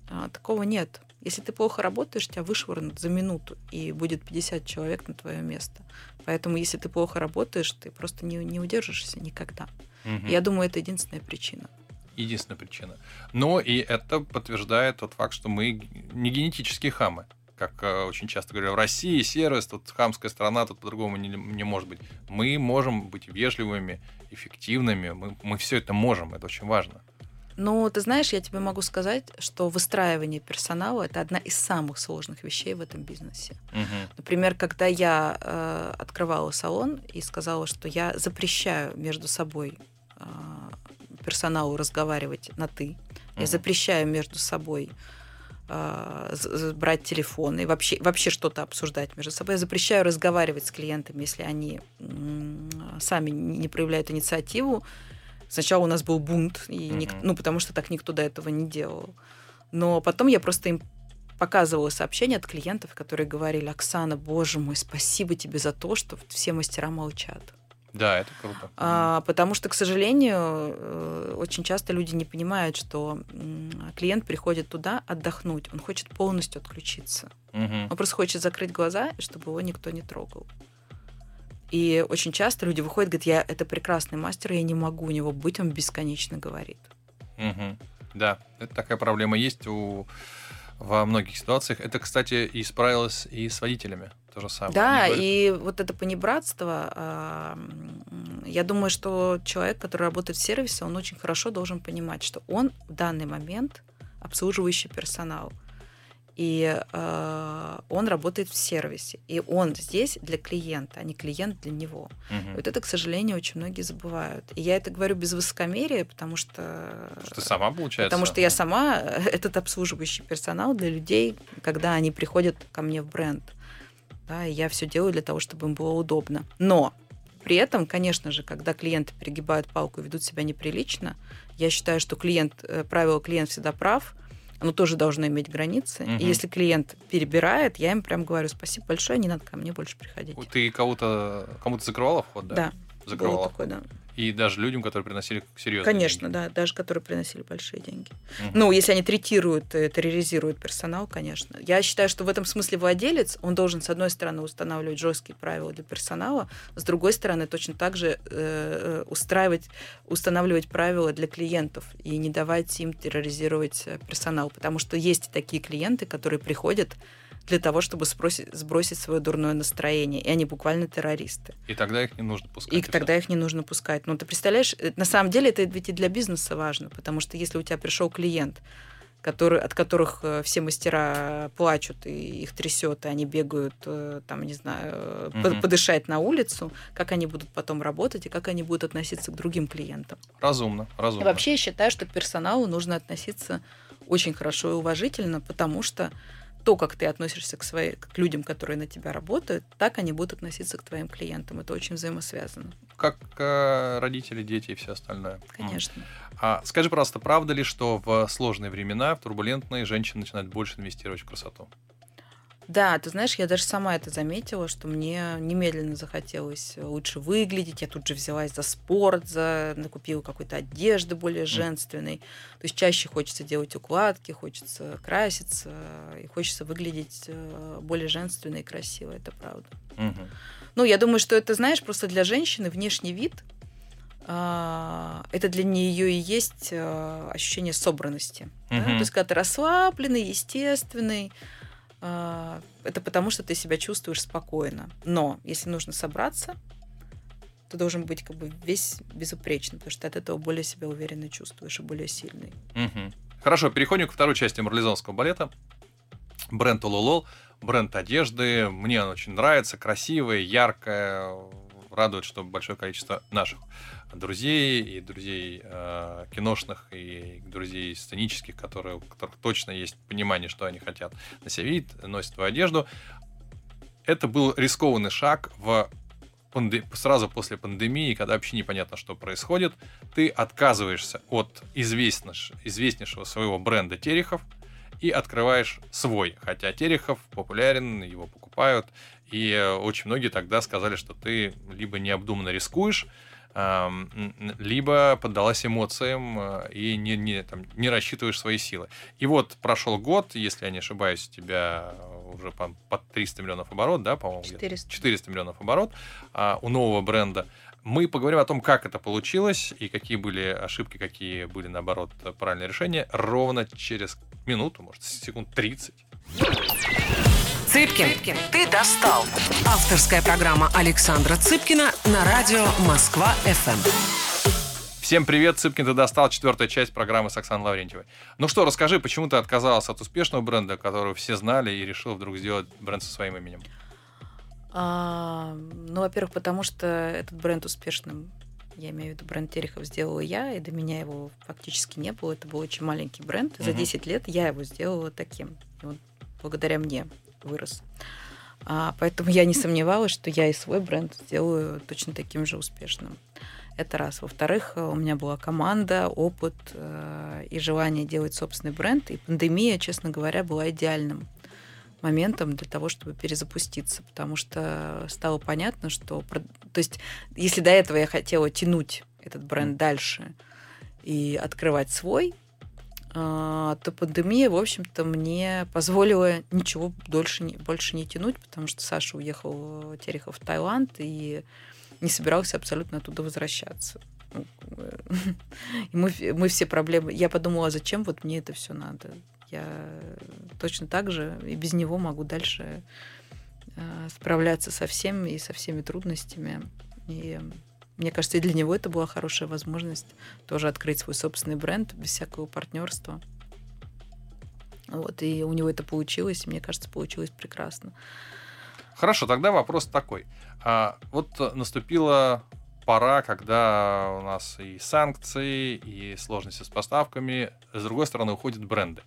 а, такого нет. Если ты плохо работаешь, тебя вышвырнут за минуту, и будет 50 человек на твое место. Поэтому, если ты плохо работаешь, ты просто не, не удержишься никогда. Мгм. Я думаю, это единственная причина. Единственная причина. Но и это подтверждает тот факт, что мы не генетические хамы. Как э, очень часто говорю, в России сервис, тут хамская страна, тут по-другому не, не может быть. Мы можем быть вежливыми, эффективными, мы, мы все это можем, это очень важно. Но ты знаешь, я тебе могу сказать, что выстраивание персонала это одна из самых сложных вещей в этом бизнесе. Мгм. Например, когда я э, открывала салон и сказала, что я запрещаю между собой э, персоналу разговаривать на ты, я Мгм. запрещаю между собой брать телефоны и вообще, вообще что-то обсуждать между собой. Я запрещаю разговаривать с клиентами, если они сами не проявляют инициативу. Сначала у нас был бунт, и ник- Мгм. ну, потому что так никто до этого не делал. Но потом я просто им показывала сообщения от клиентов, которые говорили, Оксана, боже мой, спасибо тебе за то, что все мастера молчат. Да, это круто. А, потому что, к сожалению, э, очень часто люди не понимают, что клиент приходит туда отдохнуть, он хочет полностью отключиться. Мгм. Он просто хочет закрыть глаза, чтобы его никто не трогал. И очень часто люди выходят и говорят, я это прекрасный мастер, я не могу у него быть, он бесконечно говорит. Мгм. Да, это такая проблема есть у во многих ситуациях. Это, кстати, и справилось и с водителями. То же самое. Да, и вот это понебратство, а, я думаю, что человек, который работает в сервисе, он очень хорошо должен понимать, что он в данный момент обслуживающий персонал. И э, он работает в сервисе. И он здесь для клиента, а не клиент для него. Мгм. Вот это, к сожалению, очень многие забывают. И я это говорю без высокомерия, потому что... Что ты сама, получается? Потому что я сама этот обслуживающий персонал для людей, когда они приходят ко мне в бренд. Да, и я все делаю для того, чтобы им было удобно. Но при этом, конечно же, когда клиенты перегибают палку и ведут себя неприлично, я считаю, что клиент, э, правило клиент всегда прав, оно тоже должно иметь границы. Мгм. И если клиент перебирает, я им прям говорю, спасибо большое, не надо ко мне больше приходить. Ты кого-то кому-то закрывала вход, да? Да, Закрывала. было такое, да. И даже людям, которые приносили серьезные Конечно, деньги. да, даже которые приносили большие деньги. Мгм. Ну, если они третируют, э, терроризируют персонал, конечно. Я считаю, что в этом смысле владелец, он должен, с одной стороны, устанавливать жесткие правила для персонала, с другой стороны, точно так же э, э, устраивать, устанавливать правила для клиентов и не давать им терроризировать э, персонал. Потому что есть такие клиенты, которые приходят для того, чтобы сбросить, сбросить свое дурное настроение. И они буквально террористы. И тогда их не нужно пускать. И всё. тогда их не нужно пускать. Ну, ты представляешь, э, на самом деле это ведь и для бизнеса важно, потому что если у тебя пришел клиент, который, от которых э, все мастера плачут и их трясет, и они бегают, э, там, не знаю, Мгм. подышать на улицу, как они будут потом работать и как они будут относиться к другим клиентам. Разумно, И разумно. вообще я считаю, что к персоналу нужно относиться очень хорошо и уважительно, потому что то, как ты относишься к, своей, к людям, которые на тебя работают, так они будут относиться к твоим клиентам. Это очень взаимосвязано, Как э, родители, дети и все остальное. Конечно. А скажи, пожалуйста, правда ли, что в сложные времена, в турбулентные, женщины начинают больше инвестировать в красоту? Да, ты знаешь, я даже сама это заметила, что мне немедленно захотелось лучше выглядеть. Я тут же взялась за спорт, за накупила какой-то одежды более женственной. То есть чаще хочется делать укладки, хочется краситься, и хочется выглядеть э, более женственно и красиво, это правда. Мгм. Ну, я думаю, что это, знаешь, просто для женщины внешний вид а, это для нее и есть а, ощущение собранности. да. Мгм. То есть, когда ты расслабленный, естественный, это потому, что ты себя чувствуешь спокойно. Но если нужно собраться, ты должен быть как бы весь безупречный, потому что ты от этого более себя уверенно чувствуешь и более сильный. Мгм. Хорошо, переходим ко второй части марлезонского балета. Бренд Ололол, бренд одежды. Мне он очень нравится, красивая, яркая. Радует, что большое количество наших друзей и друзей э, киношных и друзей сценических, которые, у которых точно есть понимание, что они хотят на себя видеть, носят твою одежду. Это был рискованный шаг в панде- сразу после пандемии, когда вообще непонятно, что происходит, ты отказываешься от известнейш- известнейшего своего бренда Терехов и открываешь свой. Хотя Терехов популярен, его покупают, и э, очень многие тогда сказали, что ты либо необдуманно рискуешь, либо поддалась эмоциям э, и не, не, там, не рассчитываешь свои силы. И вот прошел год, если я не ошибаюсь, у тебя уже по, под 300 миллионов оборот, да, по-моему? 400. 400 миллионов оборот а, у нового бренда. Мы поговорим о том, как это получилось и какие были ошибки, какие были, наоборот, правильные решения ровно через минуту, может, секунд 30. Цыпкин, Цыпкин, ты достал. Авторская программа Александра Цыпкина на радио Москва-ФМ. Всем привет, Цыпкин, ты достал. Четвертая часть программы с Оксаной Лаврентьевой. Ну что, расскажи, почему ты отказался от успешного бренда, которого все знали, и решил вдруг сделать бренд со своим именем? А, ну, во-первых, потому что этот бренд успешным я имею в виду бренд Терехов сделала я, и до меня его фактически не было. Это был очень маленький бренд. За 10 лет я его сделала таким. И он благодаря мне вырос. А, поэтому я не сомневалась, что я и свой бренд сделаю точно таким же успешным. Это раз. Во-вторых, у меня была команда, опыт э, и желание делать собственный бренд. И пандемия, честно говоря, была идеальным моментом для того, чтобы перезапуститься, потому что стало понятно, что... То есть, если до этого я хотела тянуть этот бренд дальше и открывать свой, то пандемия, в общем-то, мне позволила ничего дольше больше не тянуть, потому что Саша уехал Терехов в Таиланд и не собирался абсолютно оттуда возвращаться. Ну, и мы, мы все проблемы... Я подумала, а зачем вот мне это все надо? Я точно так же и без него могу дальше а, справляться со всеми и со всеми трудностями. И мне кажется, и для него это была хорошая возможность тоже открыть свой собственный бренд без всякого партнерства. Вот, и у него это получилось, и мне кажется, получилось прекрасно. Хорошо, тогда вопрос такой. А, вот наступила пора, когда у нас и санкции, и сложности с поставками, с другой стороны, уходят бренды.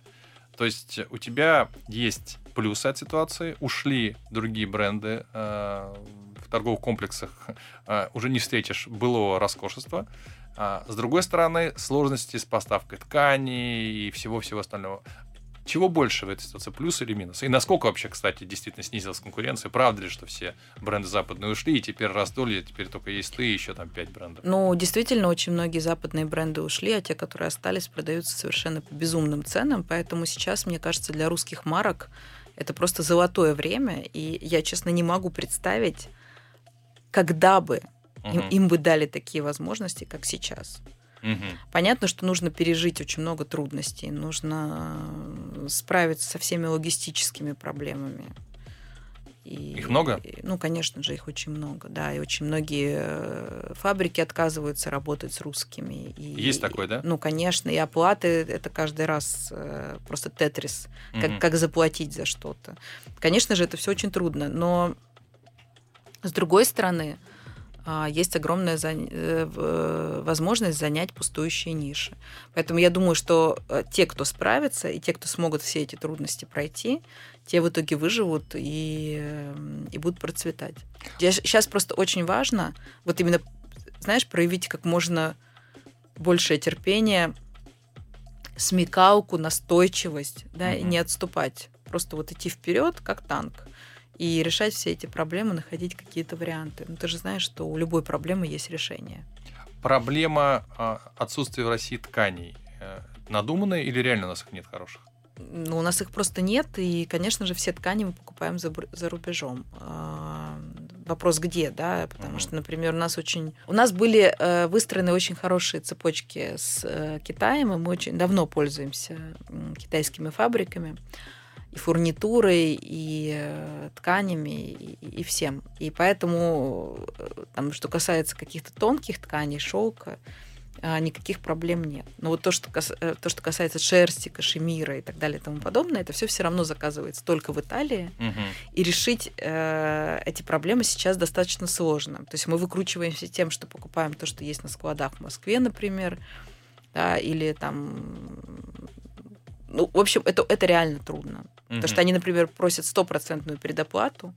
То есть у тебя есть плюсы от ситуации, ушли другие бренды, э, торговых комплексах а, уже не встретишь былого роскошества. А, с другой стороны, сложности с поставкой тканей и всего-всего остального. Чего больше в этой ситуации, плюс или минус? И насколько вообще, кстати, действительно снизилась конкуренция? Правда ли, что все бренды западные ушли, и теперь раздолье, теперь только есть ты и еще там пять брендов? Ну, действительно, очень многие западные бренды ушли, а те, которые остались, продаются совершенно по безумным ценам. Поэтому сейчас, мне кажется, для русских марок это просто золотое время. И я, честно, не могу представить, когда бы угу. им, им бы дали такие возможности, как сейчас. Угу. Понятно, что нужно пережить очень много трудностей, нужно э, справиться со всеми логистическими проблемами. И, их много? И, ну, конечно же, их очень много, да. И очень многие э, фабрики отказываются работать с русскими. И, Есть такое, да? Ну, конечно. И оплаты это каждый раз э, просто тетрис, угу. как, как заплатить за что-то. Конечно же, это все очень трудно. Но с другой стороны, а, есть огромная э, возможность занять пустующие ниши. Поэтому я думаю, что э, те, кто справится, и те, кто смогут все эти трудности пройти, те в итоге выживут и, и будут процветать. Сейчас просто очень важно вот именно, знаешь, проявить как можно большее терпение, смекалку, настойчивость, да, mm-hmm. и не отступать. Просто вот идти вперед, как танк и решать все эти проблемы, находить какие-то варианты. Ну, ты же знаешь, что у любой проблемы есть решение. Проблема э, отсутствия в России тканей э, надуманная или реально у нас их нет хороших? Ну, у нас их просто нет, и, конечно же, все ткани мы покупаем за, за рубежом. Э, вопрос где, да, потому что, например, у нас очень... У нас были э, выстроены очень хорошие цепочки с э, Китаем, и мы очень давно пользуемся э, китайскими фабриками и фурнитурой, и э, тканями, и, и всем. И поэтому, э, там, что касается каких-то тонких тканей, шелка, а, никаких проблем нет. Но вот то, что, э, то, что касается шерсти, кашемира и так далее и тому подобное, это все все равно заказывается только в Италии. Угу. И решить э, эти проблемы сейчас достаточно сложно. То есть мы выкручиваемся тем, что покупаем то, что есть на складах в Москве, например, да, или там ну, в общем, это, это реально трудно. Потому что они, например, просят стопроцентную предоплату,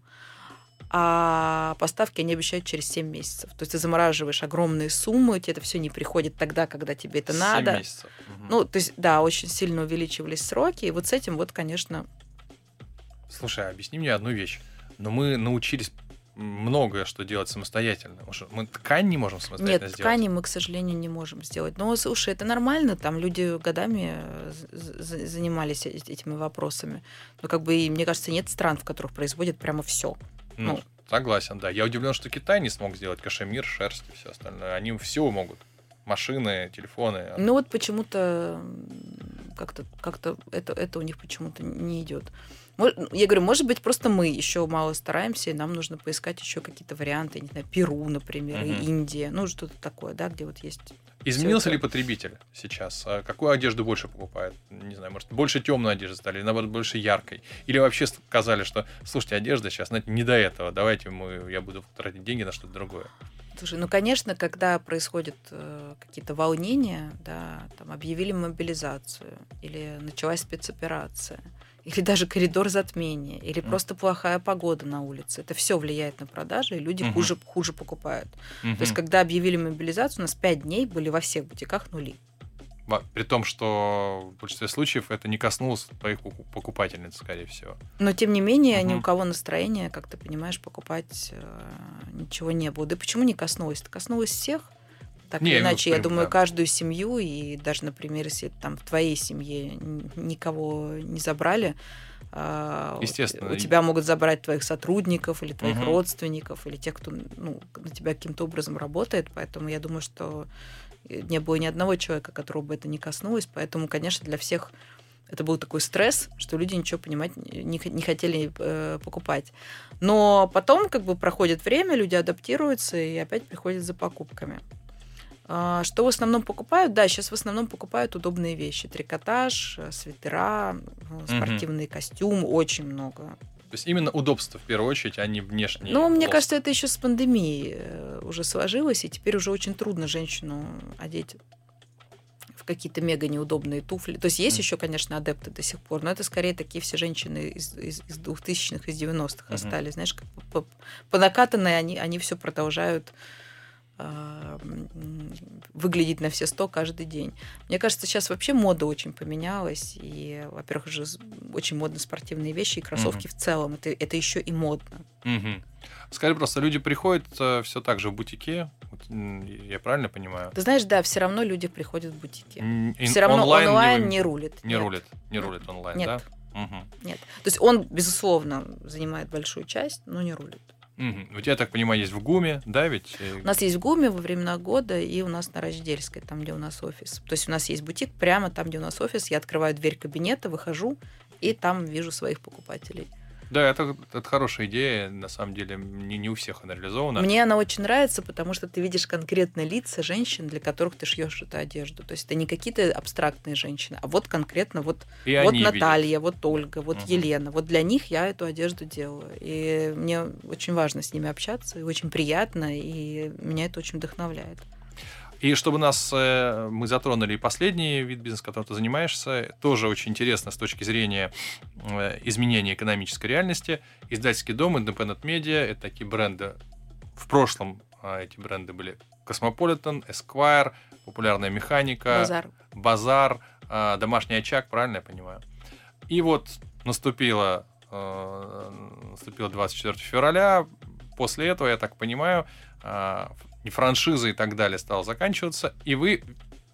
а поставки они обещают через 7 месяцев. То есть ты замораживаешь огромные суммы, тебе это все не приходит тогда, когда тебе это 7 надо. Месяцев. Угу. Ну, то есть, да, очень сильно увеличивались сроки. И вот с этим вот, конечно... Слушай, объясни мне одну вещь. Но мы научились многое что делать самостоятельно. Мы ткань не можем самостоятельно Нет, сделать. ткани мы, к сожалению, не можем сделать. Но, слушай, это нормально, там люди годами э, занимались этими вопросами. Но как бы, и, мне кажется, нет стран, в которых производят прямо все. Ну, ну, согласен, да. Я удивлен, что Китай не смог сделать кашемир, шерсть и все остальное. Они все могут. Машины, телефоны. Ну вот почему-то как-то как это, это у них почему-то не идет. Я говорю, может быть, просто мы еще мало стараемся, и нам нужно поискать еще какие-то варианты, не знаю, Перу, например, угу. Индия, ну что-то такое, да, где вот есть. Изменился ли потребитель сейчас? А какую одежду больше покупает? Не знаю, может, больше темной одежды стали, или наоборот, больше яркой? Или вообще сказали, что, слушайте, одежда сейчас знаете, не до этого, давайте мы, я буду тратить деньги на что-то другое. Слушай, ну, конечно, когда происходят э, какие-то волнения, да, там объявили мобилизацию или началась спецоперация, или даже коридор затмения, или mm. просто плохая погода на улице. Это все влияет на продажи, и люди mm-hmm. хуже, хуже покупают. Mm-hmm. То есть, когда объявили мобилизацию, у нас пять дней были во всех бутиках нули. При том, что в большинстве случаев это не коснулось твоих покупательниц, скорее всего. Но тем не менее, угу. ни у кого настроения, как ты понимаешь, покупать э, ничего не было. Да почему не коснулось? Это коснулось всех. Так не, или иначе, я думаю, да. каждую семью, и даже, например, если там в твоей семье никого не забрали, а, Естественно. У тебя могут забрать твоих сотрудников или твоих угу. родственников, или тех, кто ну, на тебя каким-то образом работает. Поэтому я думаю, что не было ни одного человека, которого бы это не коснулось. Поэтому, конечно, для всех это был такой стресс, что люди ничего понимать не, не хотели э, покупать. Но потом как бы проходит время, люди адаптируются и опять приходят за покупками. А, что в основном покупают? Да, сейчас в основном покупают удобные вещи. Трикотаж, э, свитера, спортивный угу. костюм, очень много. То есть именно удобство в первую очередь, а не внешнее. Ну, мне кажется, это еще с пандемией э, уже сложилось, и теперь уже очень трудно женщину одеть в какие-то мега неудобные туфли. То есть есть mm. еще, конечно, адепты до сих пор, но это скорее такие все женщины из, из, из 2000-х, из 90-х mm-hmm. остались. Знаешь, как по, по, по накатанной они, они все продолжают выглядеть на все сто каждый день. Мне кажется, сейчас вообще мода очень поменялась. И, во-первых, уже очень модны спортивные вещи и кроссовки угу. в целом. Это, это еще и модно. Угу. Скажи просто, люди приходят э, все так же в бутике, я правильно понимаю? Ты знаешь, да, все равно люди приходят в бутики. Ин- все равно онлайн, онлайн не, не рулит. Не Нет. рулит, не рулит онлайн, Нет. да? Угу. Нет. То есть он, безусловно, занимает большую часть, но не рулит. Угу. У тебя, так понимаю, есть в ГУМе, да, ведь? У нас есть в ГУМе во времена года и у нас на Рождельской, там, где у нас офис. То есть у нас есть бутик прямо там, где у нас офис. Я открываю дверь кабинета, выхожу и там вижу своих покупателей. Да, это, это хорошая идея, на самом деле, не, не у всех она реализована. Мне она очень нравится, потому что ты видишь конкретные лица женщин, для которых ты шьешь эту одежду. То есть это не какие-то абстрактные женщины, а вот конкретно вот, И вот Наталья, видят. вот Ольга, вот угу. Елена. Вот для них я эту одежду делаю. И мне очень важно с ними общаться, и очень приятно, и меня это очень вдохновляет. И чтобы нас э, мы затронули последний вид бизнеса, которым ты занимаешься, тоже очень интересно с точки зрения э, изменения экономической реальности. Издательский дом, Independent Media — это такие бренды. В прошлом а, эти бренды были Cosmopolitan, Esquire, Популярная механика, Базар, Базар а, Домашний очаг, правильно я понимаю? И вот наступило, э, наступило 24 февраля. После этого, я так понимаю, а, и франшиза и так далее стала заканчиваться, и вы,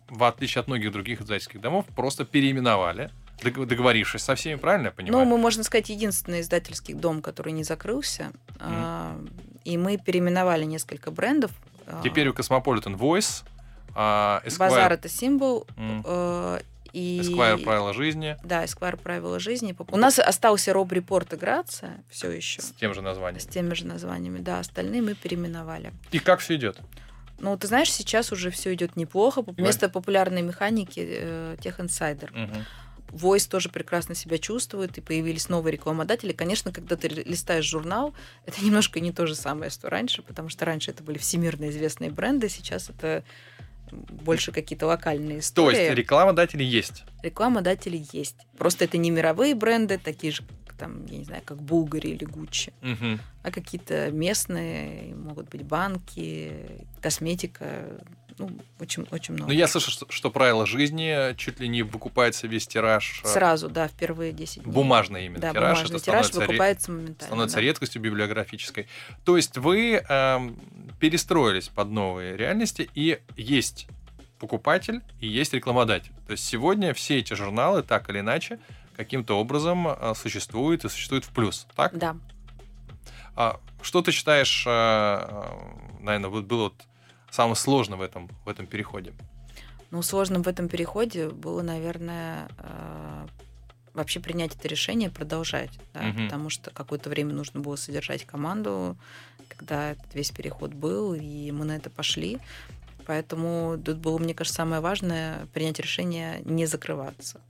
в отличие от многих других издательских домов, просто переименовали, договорившись со всеми, правильно я понимаю? Ну, мы, можно сказать, единственный издательский дом, который не закрылся, mm. и мы переименовали несколько брендов. А. Теперь у Cosmopolitan Voice, Esquire... Базар это символ, mm. И... Esquire правила жизни. Да, Esquire правила жизни. У нас остался Роб Репорт и Грация все еще. С тем же названием. С теми же названиями, да. Остальные мы переименовали. И как все идет? Ну, ты знаешь, сейчас уже все идет неплохо. Вместо популярной механики э, тех инсайдер. Угу. Voice тоже прекрасно себя чувствует, и появились новые рекламодатели. Конечно, когда ты листаешь журнал, это немножко не то же самое, что раньше, потому что раньше это были всемирно известные бренды, сейчас это больше какие-то локальные истории. То есть рекламодатели есть? Рекламодатели есть. Просто это не мировые бренды, такие же, там, я не знаю, как Булгари или Гуччи, угу. а какие-то местные, могут быть банки, косметика, ну, очень, очень много. Ну, я слышал, что, что правило жизни чуть ли не выкупается весь тираж. э, Сразу, да, впервые 10 дней. Бумажный именно Да, тираж. бумажный это тираж становится ре- выкупается моментально. становится да. редкостью библиографической. То есть вы эм, перестроились под новые реальности, и есть покупатель, и есть рекламодатель. То есть сегодня все эти журналы так или иначе каким-то образом э, существуют и существуют в плюс. Так? Да. А что ты считаешь, наверное, вот было вот самое сложное в этом, в этом переходе? Ну, сложным в этом переходе было, наверное, вообще принять это решение, продолжать, да, Мгм. потому что какое-то время нужно было содержать команду, когда этот весь переход был, и мы на это пошли. Поэтому тут было, мне кажется, самое важное принять решение не закрываться.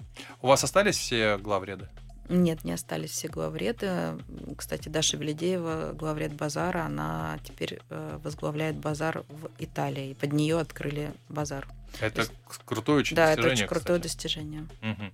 У вас остались все главреды? Нет, не остались все главреды. Кстати, Даша Велидеева, главред базара, она теперь э, возглавляет базар в Италии. И под нее открыли базар. Это есть- крутое очень да, это достижение, очень крутое кстати. достижение. Мгм.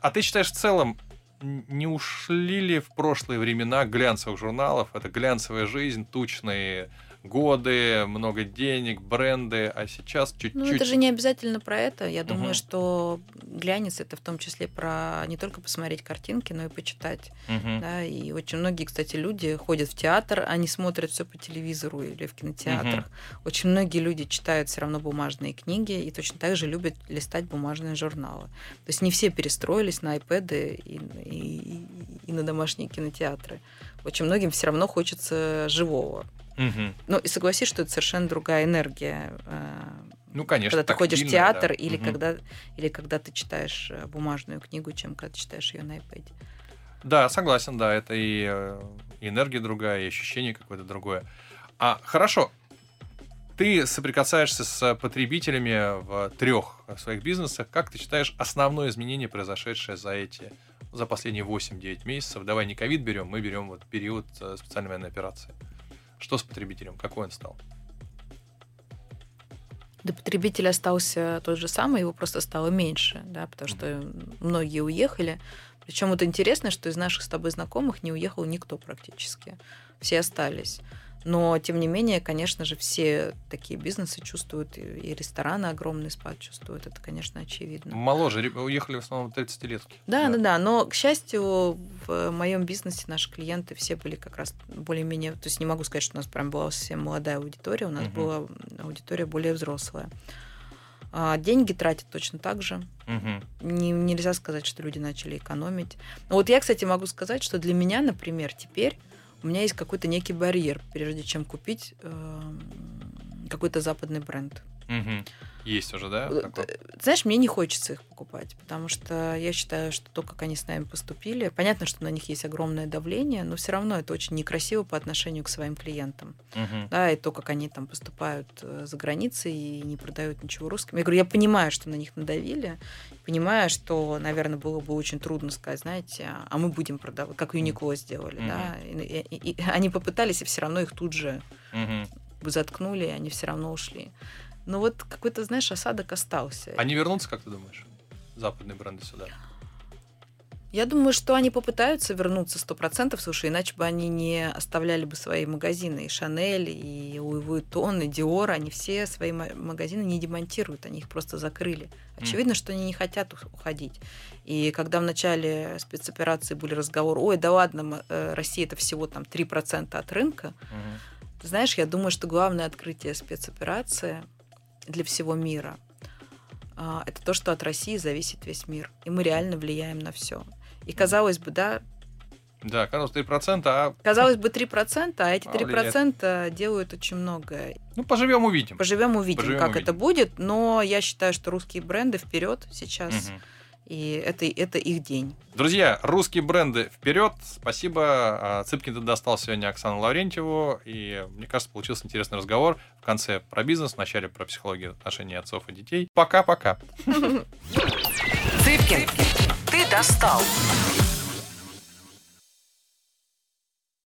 А ты считаешь, в целом, не ушли ли в прошлые времена глянцевых журналов? Это глянцевая жизнь, тучные годы, много денег, бренды, а сейчас чуть-чуть... Ну, это же не обязательно про это. Я думаю, Мгм. что глянец это в том числе про не только посмотреть картинки, но и почитать. Мгм. Да, и очень многие, кстати, люди ходят в театр, они смотрят все по телевизору или в кинотеатрах. Очень многие люди читают все равно бумажные книги и точно так же любят листать бумажные журналы. То есть не все перестроились на iPad и, и- и на домашние кинотеатры. Очень многим все равно хочется живого. Мгм. Ну и согласись, что это совершенно другая энергия. э, Ну, конечно. когда ты ходишь в театр да. или, Мгм. когда, или когда ты читаешь э, бумажную книгу, чем когда ты читаешь ее на iPad. Да, согласен, да, это и, э, и энергия другая, и ощущение какое-то другое. А хорошо, ты соприкасаешься с потребителями в трех своих бизнесах. Как ты считаешь основное изменение, произошедшее за эти, за последние 8-9 месяцев? Давай не ковид берем, мы берем вот период специальной военной операции. Что с потребителем? Какой он стал? Да потребитель остался тот же самый, его просто стало меньше, да, потому что многие уехали. Причем вот интересно, что из наших с тобой знакомых не уехал никто практически. Все остались. Но, тем не менее, конечно же, все такие бизнесы чувствуют, и рестораны огромный спад чувствуют. Это, конечно, очевидно. Моложе, уехали в основном 30-летки. Да, да, да. Но, к счастью, в моем бизнесе наши клиенты все были как раз более-менее... То есть не могу сказать, что у нас прям была совсем молодая аудитория, у нас Мгм. была аудитория более взрослая. А деньги тратят точно так же. Мгм. Не- нельзя сказать, что люди начали экономить. Но вот я, кстати, могу сказать, что для меня, например, теперь у меня есть какой-то некий барьер, прежде чем купить эм, какой-то западный бренд. Есть уже, да? Э, такой? Знаешь, мне не хочется их покупать, потому что я считаю, что то, как они с нами поступили, понятно, что на них есть огромное давление, но все равно это очень некрасиво по отношению к своим клиентам. Мгм. Да, и то, как они там поступают э, за границей и не продают ничего русским. Я говорю, я понимаю, что на них надавили, понимаю, что, наверное, было бы очень трудно сказать, знаете, а- а мы будем продавать, как Юникло сделали, Мгм. да. И- и- и они попытались, и все равно их тут же Мгм. заткнули, и они все равно ушли. Но вот какой-то, знаешь, осадок остался. Они вернутся, как ты думаешь? Западные бренды сюда. Я думаю, что они попытаются вернуться сто процентов, слушай, иначе бы они не оставляли бы свои магазины. И Шанель, и Луи Vuitton, и Диор, они все свои ма- магазины не демонтируют, они их просто закрыли. Очевидно, что они не хотят ух- уходить. И когда в начале спецоперации были разговоры, ой, да ладно, э, Россия это всего там 3% от рынка, ты знаешь, я думаю, что главное открытие спецоперации для всего мира а, это то, что от России зависит весь мир. И мы реально влияем на все. И казалось бы, да, Да, казалось 3%, а казалось бы 3%, а эти А, влияет. 3% делают очень многое. ну поживем увидим. Поживем, увидим, Поживем, как увидим. это будет, но я считаю, что русские бренды вперед сейчас, Мгм. И это, это их день. Друзья, русские бренды вперед. Спасибо. А, Цыпкин ты достал сегодня Оксану Лаврентьеву. И, мне кажется, получился интересный разговор. В конце про бизнес, в начале про психологию отношений отцов и детей. Пока-пока. Цыпкин, ты достал.